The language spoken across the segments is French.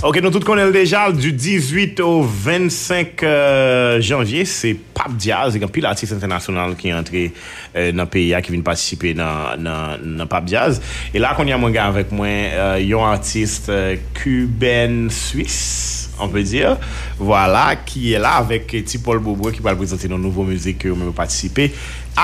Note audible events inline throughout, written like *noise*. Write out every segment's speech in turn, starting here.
Ok, nou tout konel dejal du 18 au 25 euh, janvye, se Pape Diaz, e kan pil artiste internasyonal ki entre euh, nan PIA ki vin patisipe nan, nan, nan Pape Diaz. E la kon yon mwen gen avèk mwen euh, yon artiste euh, kuben-suisse, on pe dir, voilà, ki e la avèk ti Paul Bobo ki pal prezente nan nouvo müzik ki yon mwen patisipe.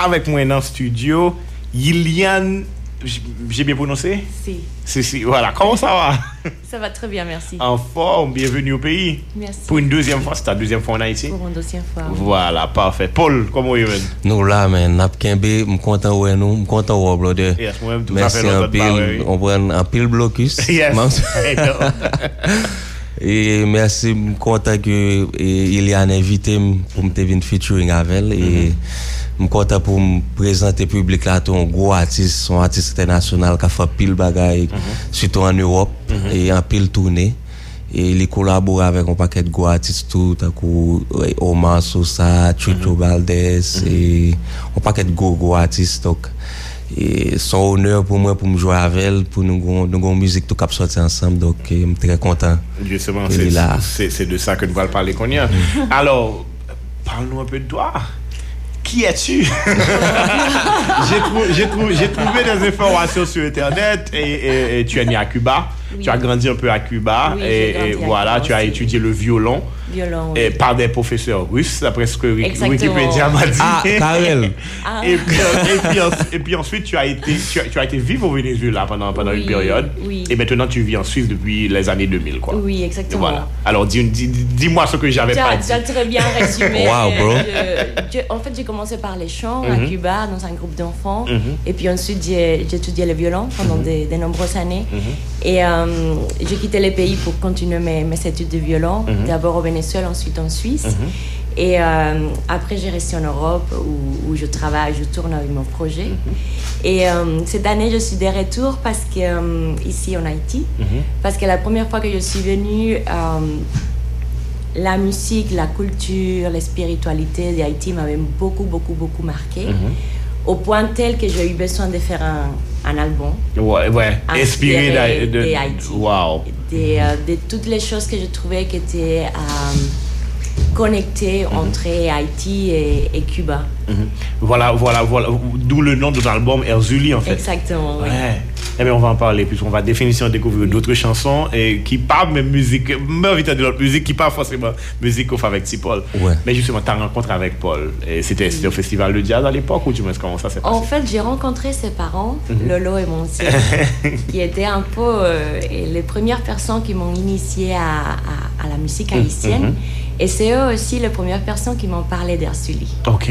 Avèk mwen nan studio, Yilian Yilian J'ai bien prononcé? Si. Si, si. Voilà. Comment ça va? *laughs* Ça va très bien, merci. En forme. Bienvenue au pays. Merci. Pour une deuxième fois. C'est ta deuxième fois en Haïti? Pour une deuxième fois. Voilà. Parfait. Paul, comment vous Nous là, man. Je content ouais nous. Je content ouais, brother. Yes, moi-même, tout Merci à fait. On prend un pile blocus. *laughs* Yes. *laughs* E mersi m konta ki e, il y an evite m pou m te vin featuring avel. Mm -hmm. E mhm. m konta pou m prezante publik la ton gwo artist, son artist internasyonal ka fa pil bagay, mm -hmm. suto an Europe, mm -hmm. e an pil tourne. E li kolabor avèk an paket gwo artist tout, akou Oman Sosa, Chucho mhm. Valdez, mhm. e an paket gwo gwo artist tok. Ok. E son honor pou mwen pou mjou avel pou nou goun mouzik tou kap soti ansam dok e, m tre kontan Justement, c'est de ça que nous allons parler qu'on y a. Mm. Alors, parle-nous un peu de toi. Qui es-tu? *laughs* J'ai trou, trouvé des informations sur internet et, et, et tu es né à Cuba. Oui. Tu as grandi un peu à Cuba oui, et, et voilà, à tu as étudié le violon. Violon. Et par des professeurs russes, d'après ce que Wikipédia m'a dit. Ah, Karel. Ah. Et, puis, et, puis, ensuite, tu as été, tu as, été vivre au Venezuela pendant, pendant une période. Et maintenant, tu vis en Suisse depuis les années 2000, quoi. Oui, exactement. Voilà. Alors, dis-moi dis, moi ce que j'avais pas dit. Tu as très bien résumé. *laughs* wow, bro. en fait, j'ai commencé par les chants à mhm. Cuba, dans un groupe d'enfants. Mhm. Et puis ensuite, j'ai étudié le violon pendant mhm. de, nombreuses années. Et euh, j'ai quitté le pays pour continuer mes, mes études de violon. D'abord au Venezuela ensuite en Suisse. Mhm. Et euh, après, j'ai resté en Europe où, je travaille, je tourne avec mon projet. Mhm. Et euh, cette année, je suis de retour parce que, euh, ici en Haïti, mhm. parce que la première fois que je suis venue, la musique, la culture, la spiritualité d'Haïti m'avaient beaucoup, beaucoup, beaucoup marqué. Au point tel que j'ai eu besoin de faire un, un album. Ouais, ouais. Inspiré d'Haïti. Wow. Euh, de, toutes les choses que je trouvais qui étaient euh, connectées mhm. entre Haïti et, Cuba. Mhm. Voilà, voilà, voilà. D'où le nom de l'album Erzuli, en fait. Exactement. Oui. Ouais. Eh bien, on va en parler, puisqu'on va définitivement découvrir d'autres chansons et qui parlent même musique, même de l'autre musique, qui parlent forcément musique avec petit Paul. Ouais. Mais justement, ta rencontre avec Paul, c'était au festival de jazz à l'époque ou tu me comment ça s'est passé? En fait, j'ai rencontré ses parents, mhm. Lolo et mon *laughs* qui étaient un peu euh, les premières personnes qui m'ont initié à, à, la musique haïtienne. Et c'est eux aussi les premières personnes qui m'ont parlé d'Ersuli. Ok.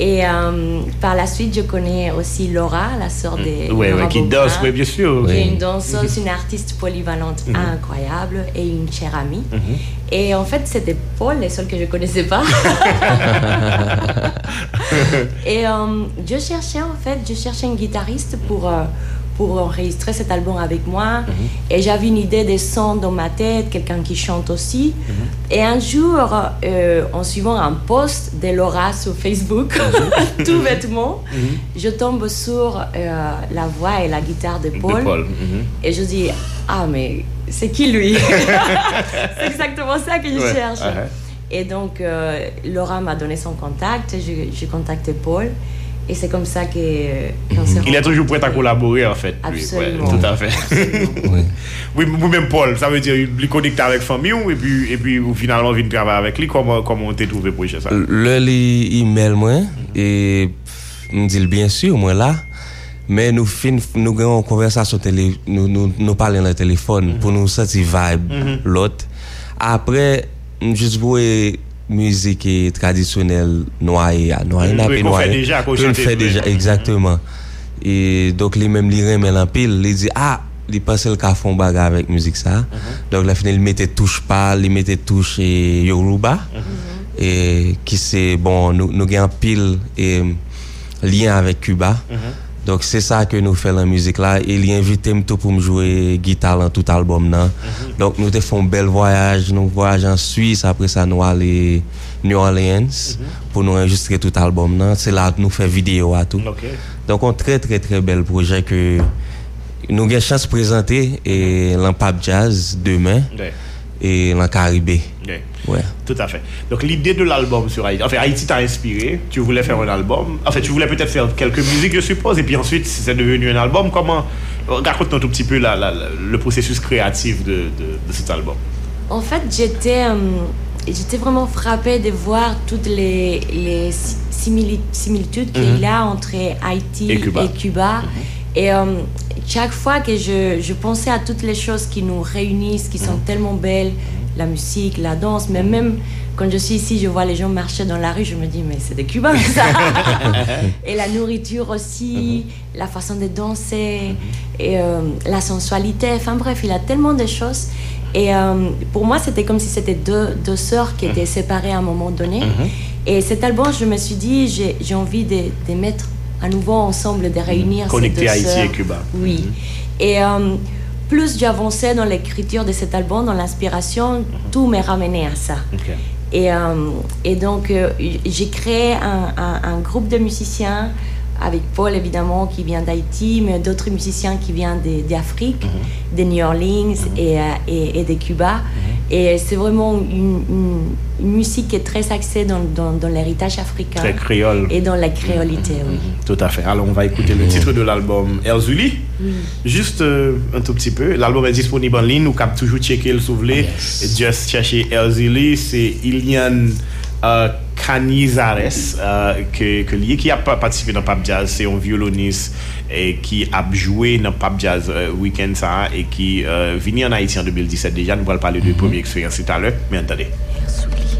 Et euh, par la suite, je connais aussi Laura, la sœur mm. de. Oui, qui danse, oui, bien sûr. Qui est une danseuse, une artiste polyvalente mm-hmm. incroyable et une chère amie. Mm-hmm. Et en fait, c'était Paul, les seuls que je ne connaissais pas. *laughs* et euh, je cherchais, en fait, je cherchais une guitariste pour. Euh, pour enregistrer cet album avec moi. Mhm. Et j'avais une idée de son dans ma tête, quelqu'un qui chante aussi. Mhm. Et un jour, euh, en suivant un post de Laura sur Facebook, mhm. *laughs* tout bêtement, je tombe sur euh, la voix et la guitare de Paul. Et je dis, ah mais c'est qui lui? *laughs* C'est exactement ça que je cherche. Uh-huh. Et donc, euh, Laura m'a donné son contact, j'ai contacté Paul. Et c'est comme ça que... Euh, mhm. Qu Il est toujours prêt à collaborer en fait. Absolument. Oui, ouais, tout à fait. oui. oui, vous-même Paul, ça veut dire qu'il connecte avec famille ou, et puis, et puis finalement il travaille avec lui. Comment, comment t'es trouvé pour ça? Le, l'email moi, et me dit bien sûr moi là, mais nous fin, nous avons une conversation, télé, nous, nous, nous parlons dans le téléphone mm -hmm. pour mhm. nous sentir vibe mm -hmm. l'autre. Après, juste pour... müzik e tradisyonel noye ya. Noye na pe noye. Pe l fè deja, exactement. E dok li mèm li remè l anpil, li di, ah, li pasè l ka fon baga avèk müzik sa. Mm -hmm. Dok la finè li metè touche pa, li metè touche yoruba. Mm -hmm. E ki se, bon, nou, nou gen anpil e, liyen avèk Cuba. Mm -hmm. Dok se sa ke nou fè lan müzik la, e li invite m tou pou m jwè gita lan tout albom nan. Mm -hmm. Dok nou te fon bel voyaj, nou voyaj an Suisse, apre sa nou ale New Orleans, mm -hmm. pou nou enregistre tout albom nan. Se la nou fè video a tou. Okay. Dok on tre tre tre bel proje ke nou gen chans prezante e lan Pap Jazz demen. Mm -hmm. Et dans Caribé. Ouais. Tout à fait. Donc l'idée de l'album sur Haïti, enfin Haïti t'a inspiré, tu voulais faire un album, en fait tu voulais peut-être faire quelques musiques je suppose, et puis ensuite c'est devenu un album. Comment, raconte-nous un tout petit peu le processus créatif de, de, cet album. En fait j'étais euh, j'étais vraiment frappée de voir toutes les, les similitudes qu'il y a entre Haïti et Cuba. Et, mhm. euh, chaque fois que je, je, pensais à toutes les choses qui nous réunissent, qui sont mhm. tellement belles, la musique, la danse, mais même quand je suis ici, je vois les gens marcher dans la rue, je me dis, mais c'est des Cubains, ça. *laughs* et la nourriture aussi, mhm. la façon de danser, et euh, la sensualité, enfin bref, il y a tellement de choses. Et euh, pour moi, c'était comme si c'était deux, deux sœurs qui étaient séparées à un moment donné. Et cet album, je me suis dit, j'ai envie de, de mettre à nouveau ensemble, de réunir Connecter ces Haïti et Cuba. Oui. Mhm. Et euh, plus j'avançais dans l'écriture de cet album, dans l'inspiration, mhm. tout m'est ramené à ça. Et, euh, et, donc, euh, j'ai créé un, un, groupe de musiciens avec Paul évidemment qui vient d'Haïti, mais d'autres musiciens qui viennent d'Afrique, de, de, New Orleans et, et, et, de Cuba. Et c'est vraiment une, musique qui est très axée dans, dans, l'héritage africain. Très créole. Et dans la créolité, oui. Tout à fait. Alors, on va écouter le titre de l'album Erzuli. Oui. Juste euh, un tout petit peu. L'album est disponible en ligne. Nous pouvons toujours checker le souvenir. Yes. Just chercher Erzuli. C'est Ilian euh, Canizares euh, ke, ke liye ki ap patisipe nan Pap Jazz se yon violonis eh, ki ap joue nan Pap Jazz euh, week-end sa e ki euh, vini an Haiti an 2017 deja nou pal pale de mm -hmm. premier eksperyans se talè men an tade Souli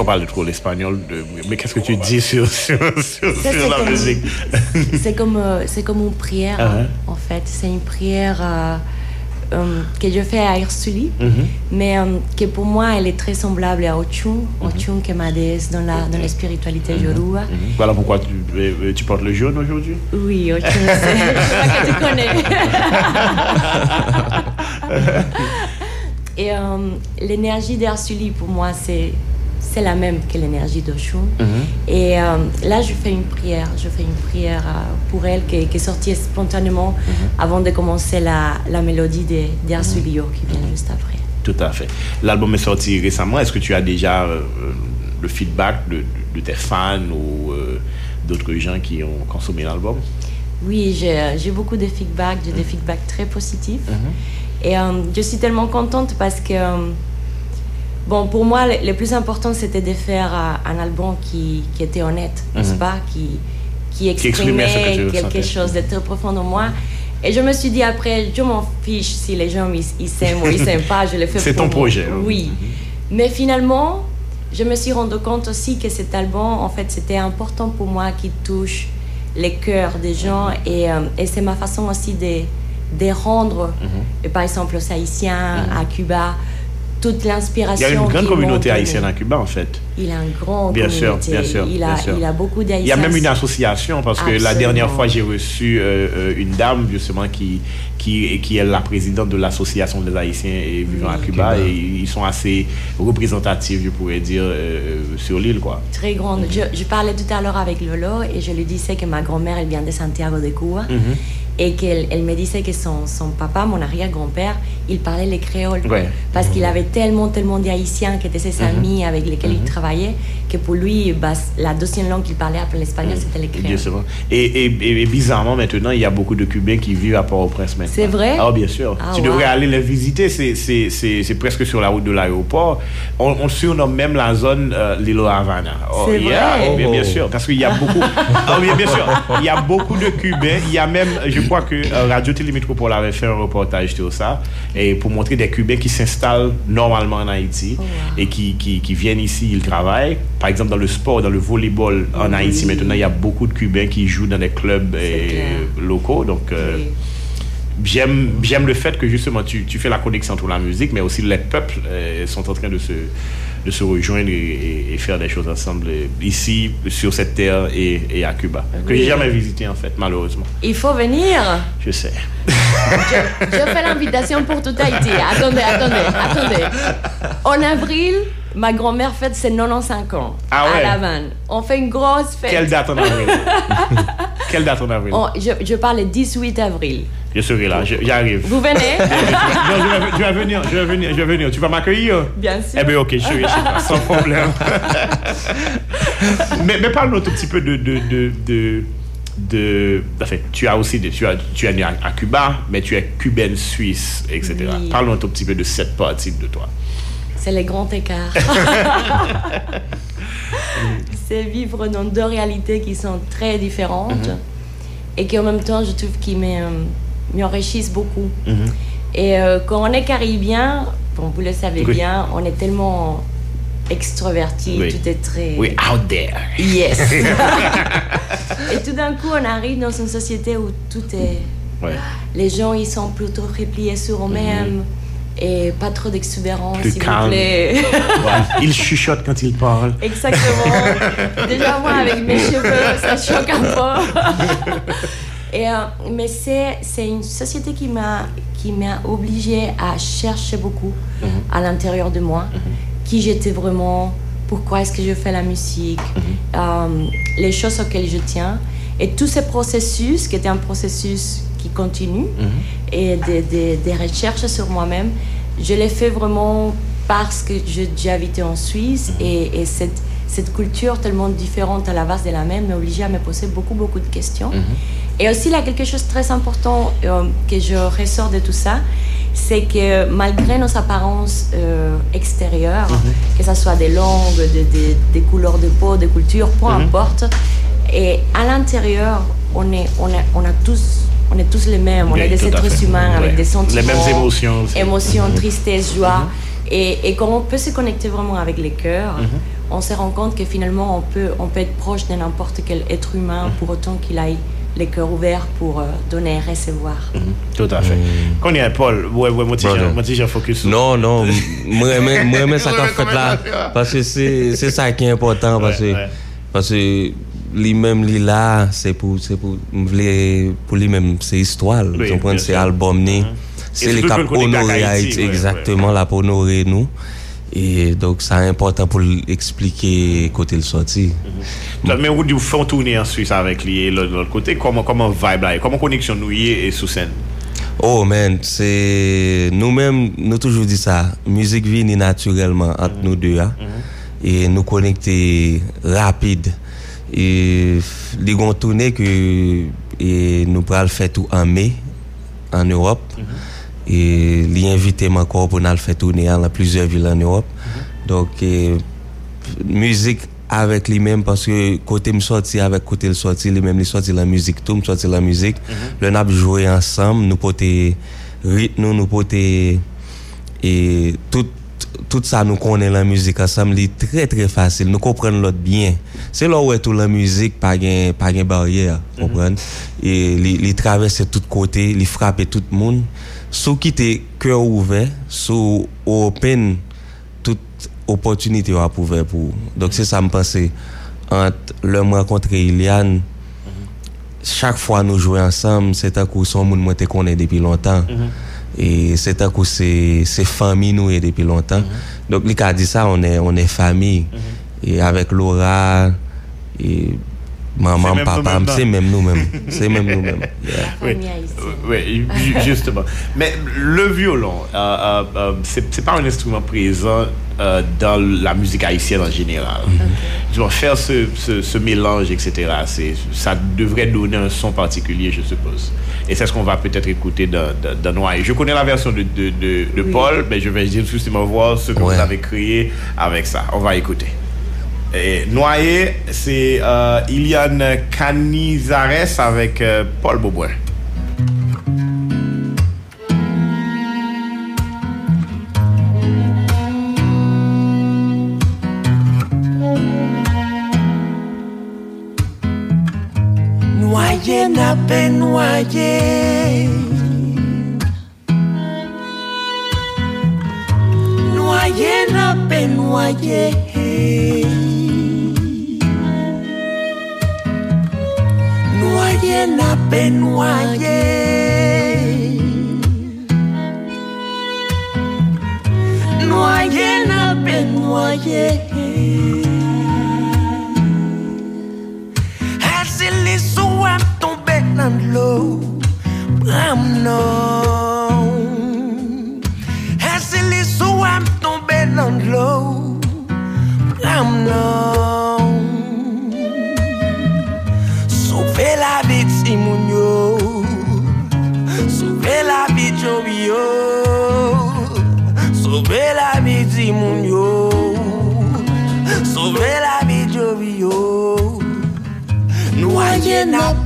attendez. parle trop l'espagnol, mais qu'est-ce que tu dis sur, sur, la musique? *laughs* C'est comme, euh, c'est comme une prière, uh-huh. en fait. C'est une prière euh, euh, que je fais à Ursuli, mm-hmm. mais que pour moi, elle est très semblable à Ochun, mm-hmm. Ochun qui est ma déesse dans la, dans la spiritualité mm-hmm. yoruba. Voilà pourquoi tu, tu portes le jaune aujourd'hui? Oui, Ochun, c'est *laughs* que tu connais. *laughs* Et l'énergie d'Ursuli, pour moi, c'est c'est la même que l'énergie d'Oshun. Mhm. Et euh, là, je fais une prière. Je fais une prière euh, pour elle qui, est sortie spontanément mhm. avant de commencer la, la mélodie d'Arsulio de, qui vient mhm. juste après. Tout à fait. L'album est sorti récemment. Est-ce que tu as déjà euh, le feedback de, de, tes fans ou d'autres gens qui ont consommé l'album? Oui, j'ai beaucoup de feedback. J'ai des feedbacks très positifs. Et je suis tellement contente parce que Bon, pour moi, le, plus important, c'était de faire euh, un album qui, qui était honnête, n'est-ce mhm. pas? Qui, qui exprimait quelque chose de très profond en moi. Et je me suis dit après, je m'en fiche si les gens ils, s'aiment ou ils s'aiment pas, je le fais C'est ton projet. Hein. Oui. Mais finalement, je me suis rendu compte aussi que cet album, en fait, c'était important pour moi qu'il touche les cœurs des gens. Et, euh, et c'est ma façon aussi de, de rendre, mhm. par exemple, aux Haïtiens, mhm. à Cuba, toute l'inspiration. Il y a une grande communauté haïtienne à Cuba, en fait. Il a un grand bien sûr, bien sûr, il, a, il a beaucoup d'haïtiens. Il y a même une association, parce que la dernière fois, j'ai reçu euh, euh, une dame, justement, qui, qui, qui est la présidente de l'association des Haïtiens vivant à Cuba, et ils sont assez représentatifs, je pourrais dire, euh, sur l'île, quoi. Très grande. Je, je, parlais tout à l'heure avec Lolo, et je lui disais que ma grand-mère, elle vient de Santiago de Cuba. Mm-hmm. Et qu'elle elle me disait que son, son papa, mon arrière-grand-père, il parlait les créoles. Ouais. Parce qu'il avait tellement, tellement d'Haïtiens qui étaient ses amis avec lesquels il travaillait, que pour lui, bah, la deuxième langue qu'il parlait après l'espagnol, c'était les créoles. Bien sûr. Et, et- et bizarrement, maintenant, il y a beaucoup de Cubains qui vivent à Port-au-Prince maintenant. C'est vrai? Ah, bien sûr. Ah, tu wow. devrais aller les visiter. C'est- presque sur la route de l'aéroport. On, on surnomme même la zone euh, Lilo Havana. Oh, C'est yeah. vrai? Oh, bien, bien Oh. sûr. Parce qu'il y a *laughs* beaucoup. Oui, bien sûr. Il y a beaucoup de Cubains. Il y a même, je crois que euh, Radio Télémétropole avait fait un reportage sur ça. Et pour montrer des Cubains qui s'installent normalement en Haïti Oh, wow. et qui, qui, qui viennent ici, ils travaillent. Par exemple, dans le sport, dans le volleyball en Haïti, maintenant, il y a beaucoup de Cubains qui jouent dans des clubs euh, locaux. Donc, euh, Oui. j'aime j'aime le fait que justement tu, tu fais la connexion entre la musique, mais aussi les peuples euh, sont en train de se, de se rejoindre et, faire des choses ensemble ici, sur cette terre et, et à Cuba. Que Oui. j'ai jamais visité en fait, malheureusement. Il faut venir. Je sais. Je, je fais l'invitation pour tout Haïti. Attendez, attendez, attendez. En avril, ma grand-mère fête ses 95 ans Ah ouais? à La Havane. On fait une grosse fête. Quelle date en avril? *laughs* Quelle date en avril? On- je, je parle le 18 avril. Je serai là, j'arrive. Vous venez? *laughs* Non, je, vais, je vais venir, je vais venir, je vais venir. Tu vas m'accueillir? Bien sûr. Eh bien, ok, je serai chez toi, sans problème. *laughs* mais mais parle-nous un tout petit peu de. de, de, de, de- enfin, tu as aussi. tu, as, tu es né à, à Cuba, mais tu es cubaine suisse, etc. Oui. Parle-nous un tout petit peu de cette partie de toi. C'est le grand écart. *laughs* C'est vivre dans deux réalités qui sont très différentes et qui en même temps, je trouve, qui me- m'enrichissent beaucoup. Et euh, quand on est caribien, bon, vous le savez Oui. bien, on est tellement extroverti, Oui. tout est très... Oui, out there. Yes. *laughs* et tout d'un coup, on arrive dans une société où tout est... Ouais. Les gens, ils sont plutôt repliés sur eux-mêmes et pas trop d'exubérance, s'il vous plaît. Ouais. Il chuchote quand il parle. Exactement. Déjà, moi, avec mes cheveux, ça choque un peu. Et, euh, mais c'est, c'est une société qui m'a, qui m'a obligée à chercher beaucoup à l'intérieur de moi, qui j'étais vraiment, pourquoi est-ce que je fais la musique, euh, les choses auxquelles je tiens. Et tous ces processus, qui étaient un processus qui continue, et des, des- des recherches sur moi-même, je l'ai fait vraiment parce que j'ai habité en Suisse et, et cette, cette culture tellement différente à la base de la même m'a obligée à me poser beaucoup, beaucoup de questions. Et aussi, il y a quelque chose de très important euh, que je ressors de tout ça, c'est que malgré nos apparences euh, extérieures, que ce soit des langues, des, des- couleurs de peau, des cultures, peu importe, et à l'intérieur, on, est, on, est, on, a tous, on est tous les mêmes, on Oui, est des êtres humains avec des sentiments. Les mêmes émotions aussi. Émotions, tristesse, joie. Et, et quand on peut se connecter vraiment avec les cœurs, on se rend compte que finalement, on peut, on peut être proche de n'importe quel être humain pour autant qu'il aille les cœurs ouverts pour euh, donner et recevoir. Tout à fait. Qu'on y est, Paul. Ouais, ouais, moi, j'ai focus sur Non, non, moi, j'aime- moi, ça qu'a fait là. Parce que c'est c'est ça qui est important. Parce Ouais, que, ouais. parce que li mèm li la, se pou, se pou, mvle, pou li mèm, se histwal, oui, kompren, se albom ni, se li kap onore Haiti, exactement, la pou onore nou, e, donk, sa important pou l'explike kote l'soti. Men, ou di ou fon tourne an Suisse avèk li, l'ot kote, koman vibe la, koman koneksyon nou ye e sou sen? Oh men, se, nou men, nou toujou di sa, müzik vini naturelman ant nou dewa, e nou konekte rapide, E, li gon toune ke e, nou pral fèt ou an me an Europe mm -hmm. e, li invite man kor pou nan fèt ou ne an la plizè vil an Europe mm -hmm. donk e, müzik avèk li mèm paske kote m soti avèk kote l soti li mèm li soti la müzik tou m soti la müzik mm -hmm. lè nap jwè ansam nou pote rit nou nou pote tout tout sa nou konen lan müzik asam li tre tre fasil, nou kompren lot byen. Se lò wè tou lan müzik pa gen, gen baryer, kompren. Mm -hmm. e, li, li travesse tout kote, li frape tout moun. Sou ki te kèr ouve, sou open tout opotunite yo ap ouve pou. Dok se sa mpense, ant lè m rekontre Ilian, chak fwa nou jwè ansam, se ta kou son moun mwen te konen depi lontan. Mm -hmm. Et c'est un coup c'est c'est famille nous et depuis longtemps donc lui a dit ça on est on est famille et avec Laura et maman, papa, c'est même nous-mêmes. C'est même nous-mêmes. *laughs* Yeah. Oui, justement. Mais le violon, euh, euh, euh, c'est c'est pas un instrument présent euh, dans la musique haïtienne en général. Tu vois, faire ce, ce, ce mélange, etc., ça devrait donner un son particulier, je suppose. Et c'est ce qu'on va peut-être écouter dans, dans. Je connais la version de, de, de, de Paul, mais je vais justement voir ce que Ouais. vous avez créé avec ça. On va écouter. Et Noyer, c'est euh, Iliane Canizares avec euh, Paul Beaubois. noyé. Noyé, No noyé. Noyé, nappé, noyé. Noyé, nappé, noyé. low, but I'm not.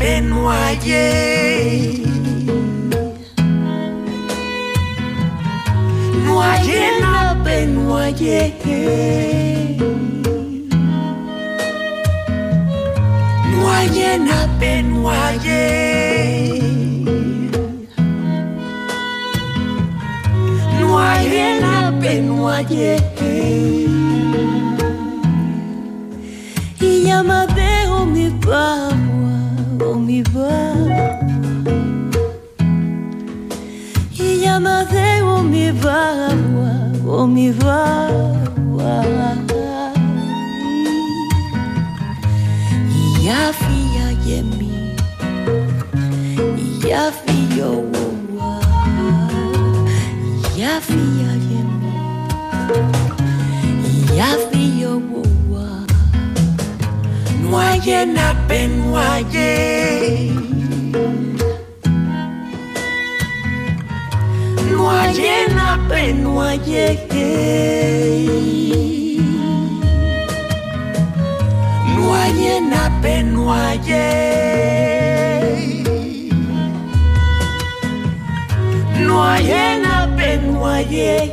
Benoyer. Noyer, na Benoyer. Noyer, na Benoyer. Noyer. Y ya me dejo mi paz. mi vai ia fia yemi ia fio wa ia fia yemi ia fio wa noye na pen noye noyé. Noyé n'a pas noyé. Noyé n'a pas noyé.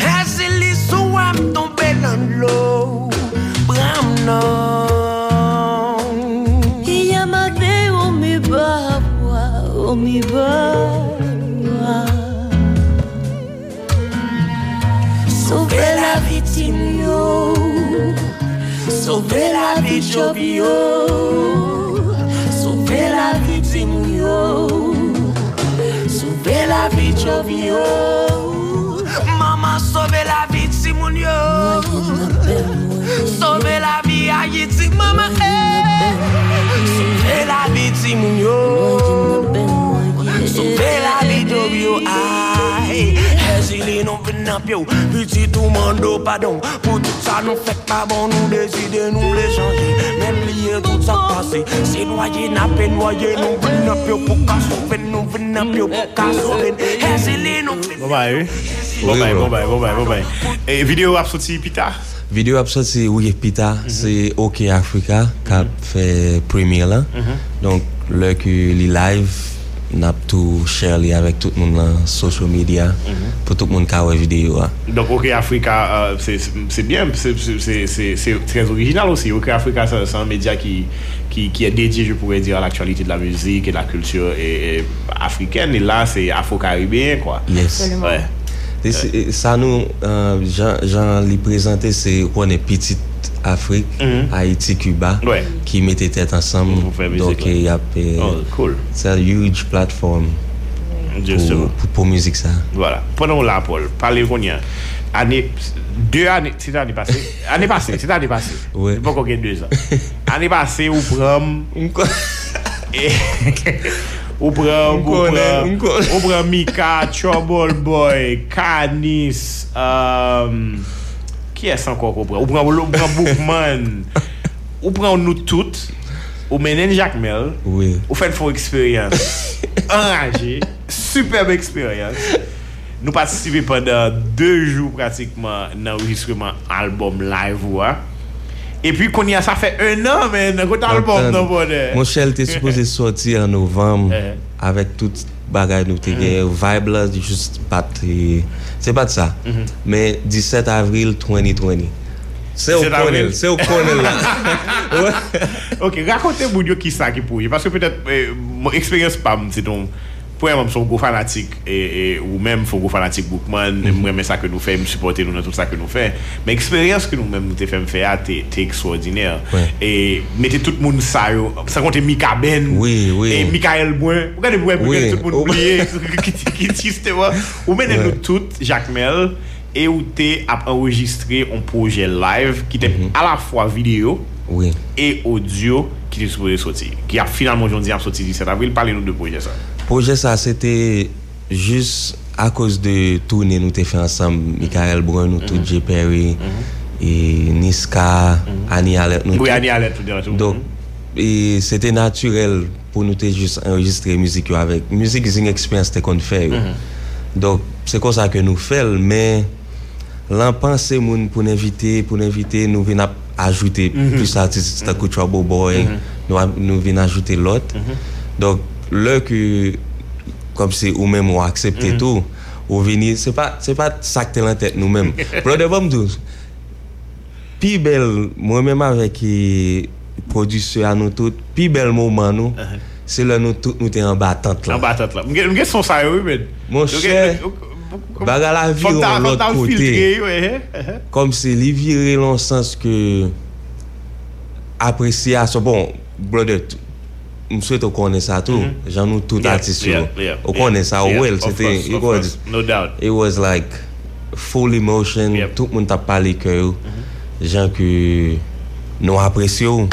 As tomber dans l'eau, bram. Sauve la vitim yo Sauve la vit job yo Sauve la vitim yo Sauve la vit job yo Maman sauve la vitim yo Sauve la vi a yitim maman Sauve la vitim yo eh. Sauve la vit job yo Venant, yo. Petit tout mando, pardon. Pour tout ça, nous fait pas bon, nous nous les changer. Même lier tout ça passé. C'est noyé, n'a pas noyé, nous venant, yo. Pour qu'à sauver, nous venant, yo. Pour qu'à sauver. Hésile, non, Bon bye, oui. Bon Oui, bye, bon. bon bye, bon bye, bon bye. Et vidéo a sorti pita? Vidéo sorti Ouye Pita, Mhm. c'est OK Africa kap fait première là. Mhm. Donc le que li live nap tou share li avèk tout moun lan social media mm -hmm. pou tout moun ka wè videyo a. Donk OK Africa, uh, se bien, se trez orijinal osi. OK Africa, se an media ki e dedye, je pouwè dire, l'aktualite de la müzik et la kultur afriken. Et la, se afro-karibien, kwa. Yes. Ouais. Sa nou, jan li prezante, se wè ne pitit Afrik, mm -hmm. Haiti, Cuba ouais. ki mette tèt ansam doke yap sa huge platform pou mouzik sa voilà. Ponon la Paul, pale vonyen ane, 2 ane, se ta ane pase ane pase, se ta ane pase pou kon gen 2 ane, ane pase ou pram ou pram ou pram Mika, Trouble Boy Kanis emm euh, um, Ki es anko ko pran? Ou pran Boukman, ou pran nou tout, ou menen Jacquemel, oui. ou fèn fò eksperyans, *laughs* enraje, superbe eksperyans. Nou patisive pandan 2 jou pratikman nan enregistreman album live wwa. E pi kon ya sa fè 1 an men, kote album nan bonè. Mon chèl te suppose sorti an novem, eh. avèk tout bagay nou te gen, mm -hmm. vibe la just pat, e, se pat sa. Mm -hmm. men 17 avril 2020 se ou konel se ou konel la. *laughs* Ok, rakonte moun yo ki sa ki pou yo paske petet, eh, moun eksperyens pam se ton Pou yon mwen son go fanatik e, e, ou mèm fon go fanatik boukman mhm. mwen mm -hmm. mè sa ke nou fè, mwen supporte nou nan tout sa ke nou fè mè eksperyans ke nou mèm nou te fèm fè a te, te ekstraordinèr ouais. e mette tout moun sa yo sa konte Mika Ben oui, oui. e Mikael Bouen ou gade Bouen oui. tout moun oubliye *laughs* ou mènen nou tout Jacques Mel e ou te ap enregistre on proje live ki te mm -hmm. a la fwa video e audio ki te soupoze soti ki ap finalman jondi ap soti 17 avril pale nou de proje sa Proje sa, se te jist a koz de tourne nou te fe ansam, Mikael Brun, nou tout J. Perry, e Niska, mhm. Ani Alet, nou tout. Oui, Ani Alet tout de rejou. Dok, e se te naturel pou nou te jist enregistre mizik yo avek. Mizik zin eksperyans te kon fe yo. Dok, se kon sa ke nou fel, men lan panse moun pou n'invite, pou n'invite nou vin ap ajoute, mhm. plus artist ta kou Trouble Boy, nou vin ajoute lot. Dok, lè ki kom se ou mèm ou aksepte mm. tou ou vini, se pa, pa sakte lan tèt nou mèm. *laughs* Brode bom dous, pi bel, mwen mèm avèk produsye an nou tout, pi bel mouman nou, uh -huh. se lè nou tout nou te an batant la. An batant la. Mwen gen son sa yo men. Mon chè, baga la vi ou an lot kote. Kom se li vire lonsans ke apresye aso. Bon, brode tout. m souwete ou konen sa tou, mm -hmm. jan nou tout yeah, artist yo, yeah, ou konen sa ou wel, it. was like full emotion, yep. tout moun tap pale kè yo, mm -hmm. jan ki nou apresye yo,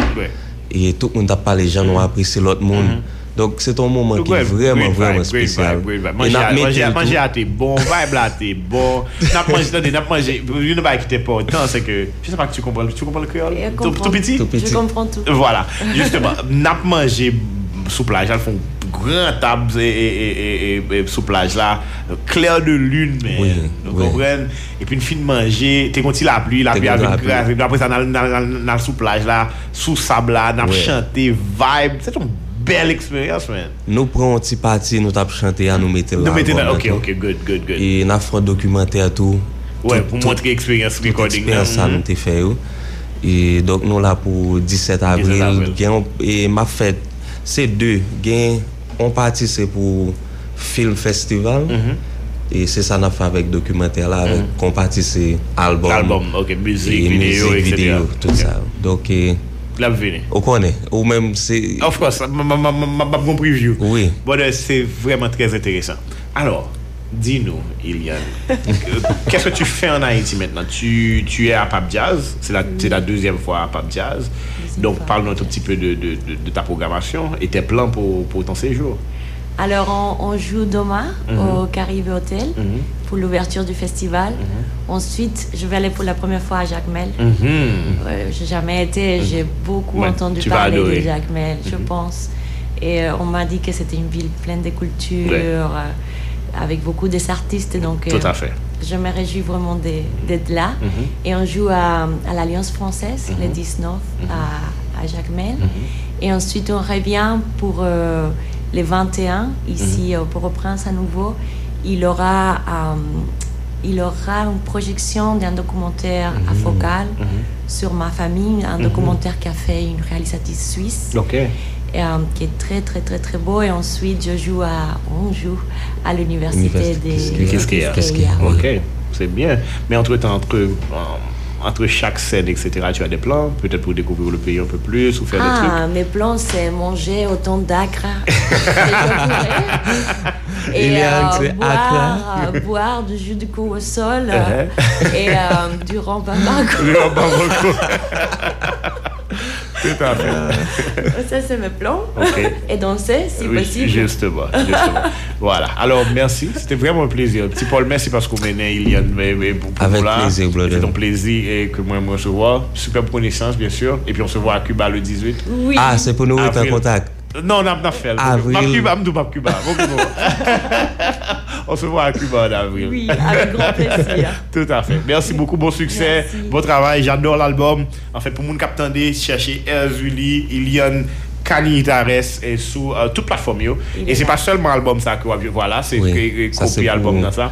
e tout moun tap pale jan nou apresye lot moun, Donc c'est un moment qui est vraiment, vraiment spécial. Manger à tes bon, vibe là t'es bon. N'a mangé, attendez, n'a mangé. Une bague qui était pas autant, c'est que. Je sais pas que tu comprends, tu comprends le créole tout, petit Je comprends tout. Voilà, justement, n'a mangé sous plage, elles font grand table sous plage là, clair de lune, mais oui, vous oui. comprenez? Et puis une fin de manger, t'es contre la pluie, la pluie avec grâce, après ça, dans sous plage là, sous sable là, n'a chanté, vibe, c'est un bel eksperyans men. Nou pran ti pati, nou tap chante ya, nou mette la. Nou mette la, ok, ok, good, good, good. E na fran dokumente a tou. Ouè, pou montre eksperyans recording nan. Tout eksperyans sa nou te fè yo. E dok nou la pou 17 avril. Gen, e ma fèt, se de, gen, on pati se pou film festival. Mhm. E se sa na fè avèk dokumente la, kon mhm. pati se album. Album, ok, müzik, video, etc. Tout sa. Dok e... La vene. Ou konen? Ou menm se... Of course, mab bon preview. Oui. Eh, Bode, se vreman trez interesant. Alors, di nou, Ilian, kese *laughs* tu fe en Haiti maintenant? Tu, tu e a Pap Jazz, se la, la deuxième fois a Pap Jazz, donc parle nou un tout petit peu de, de, de, de ta programmation et tes plans pour, pour ton séjour. Alors, on, on joue demain au Caribe Hotel pour l'ouverture du festival. Ensuite, je vais aller pour la première fois à Jacmel. Euh, j'ai jamais été, j'ai beaucoup Ouais, entendu parler de Jacmel, je pense. Et euh, on m'a dit que c'était une ville pleine de culture, Ouais. euh, avec beaucoup des artistes. Donc, Tout euh, à fait. je me réjouis vraiment d'être là. Et on joue à, à l'Alliance française le 19 à, à Jacmel. Et ensuite, on revient pour euh, les 21, ici au Port-au-Prince à nouveau. Il aura, euh, il aura une projection d'un documentaire à Focal sur ma famille, un documentaire qu'a fait une réalisatrice suisse Ok. et, euh, qui est très très très très beau et ensuite je joue à on joue à l'université Université de Quisqueya. Qu'est-ce qu'il y a? Ok, c'est bien. Mais entre-temps, entre, en, entre chaque scène, etc., tu as des plans, peut-être pour découvrir le pays un peu plus ou faire des trucs Ah, mes plans, c'est manger autant d'acre. *laughs* et Il y a euh, boire, euh, boire du jus de cou au sol euh, Uh-huh. et euh, du Marocco. *laughs* *laughs* Tout à fait. Ça, c'est mes plans. Et danser, si Oui, possible. Justement, justement. voilà. Alors, merci. C'était vraiment un plaisir. Petit Paul, merci parce qu'on menait il y a Avec là. plaisir. C'est un plaisir et que moi, moi, je vois. Superbe connaissance, bien sûr. Et puis, on se voit à Cuba le 18. Oui. Ah, c'est pour nous être en contact. Non, nan fèl. Avril. Mab Cuba, mdou mab Cuba. *laughs* On se voit à Cuba en avril. Oui, avec grand plaisir. *laughs* Tout à fait. Merci beaucoup, bon succès, Merci. bon travail. J'adore l'album. En fait, pour moun kap tende, cherchez Erzuli, Ilian, Kani Itares sous euh, toute plateforme. Et, et c'est pas seulement album ça que vous voilà, c'est oui, copier album dans ça.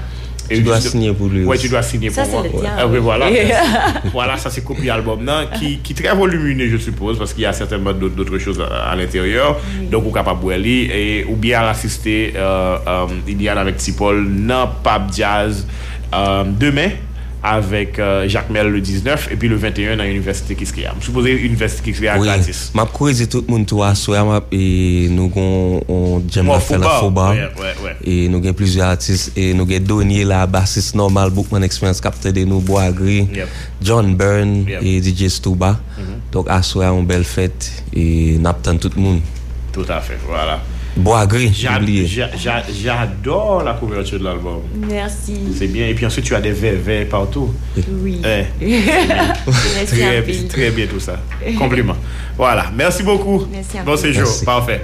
Et tu dois de... signer pour lui. Oui, tu dois signer ça, pour moi. Ouais. Ah, oui, voilà. *laughs* voilà, ça c'est copie album non, qui, qui est très volumineux, je suppose, parce qu'il y a certainement d'autres choses à, à l'intérieur. Oui. Donc, ou capable de lire, et, ou bien l'assister, euh, euh, il y a avec Tipol, non, Pap Jazz, euh, demain. avec euh, Jacques Mel le 19 et puis le 21 dans l'université Kiskeya. Je suppose l'université Kiskeya oui. gratis. M'a corrigé tout le monde toi soir m'a et nous on, on j'aime oh, faire la foba ouais, ouais, ouais. et nous avons plusieurs artistes et nous avons donné la bassiste normal Bookman Experience capté de nous Bois Gris, yep. John Byrne yep. et DJ Stuba. Mm -hmm. Donc à soir on belle fête et n'attend tout le monde. Tout à fait, voilà. Boagri, J'adore la couverture de l'album. Merci. C'est bien. Et puis ensuite, tu as des verres partout. Oui. Eh. *laughs* très, très, bien tout ça. Compliment. Voilà. Merci beaucoup. Merci à vous. Bon séjour. Parfait.